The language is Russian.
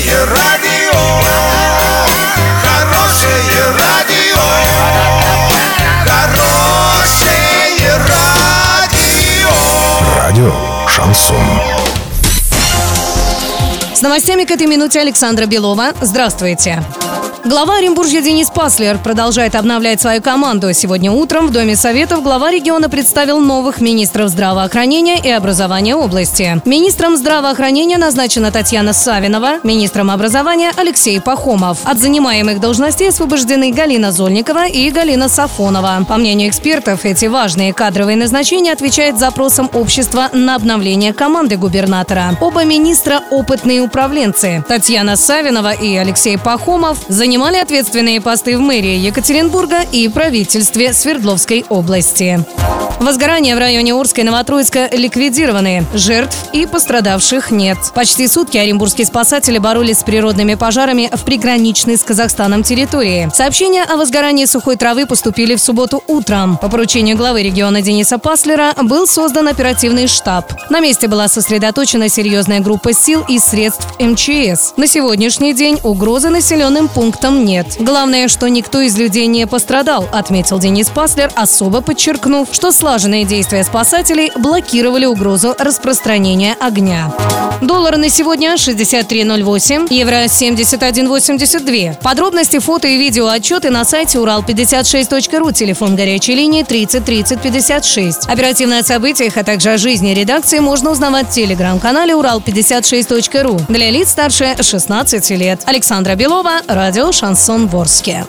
Хорошее радио, хорошее радио, хорошее радио. Радио Шансон. С новостями к этой минуте Александра Белова. Здравствуйте. Глава Оренбуржья Денис Паслер продолжает обновлять свою команду. Сегодня утром в Доме Советов глава региона представил новых министров здравоохранения и образования области. Министром здравоохранения назначена Татьяна Савинова, министром образования Алексей Пахомов. От занимаемых должностей освобождены Галина Зольникова и Галина Сафонова. По мнению экспертов, эти важные кадровые назначения отвечают запросам общества на обновление команды губернатора. Оба министра – опытные управленцы. Татьяна Савинова и Алексей Пахомов занимаются занимали ответственные посты в мэрии Екатеринбурга и правительстве Свердловской области. Возгорания в районе Орска и Новотроицка ликвидированы. Жертв и пострадавших нет. Почти сутки оренбургские спасатели боролись с природными пожарами в приграничной с Казахстаном территории. Сообщения о возгорании сухой травы поступили в субботу утром. По поручению главы региона Дениса Паслера был создан оперативный штаб. На месте была сосредоточена серьезная группа сил и средств МЧС. На сегодняшний день угрозы населенным пунктам пунктам нет. Главное, что никто из людей не пострадал, отметил Денис Паслер, особо подчеркнув, что слаженные действия спасателей блокировали угрозу распространения огня. Доллары на сегодня 63.08, евро 71.82. Подробности, фото и видео отчеты на сайте урал56.ру, телефон горячей линии 30 30 56. Оперативно о событиях, а также о жизни редакции можно узнавать в телеграм-канале урал56.ру для лиц старше 16 лет. Александра Белова, радио «Шансон Ворске».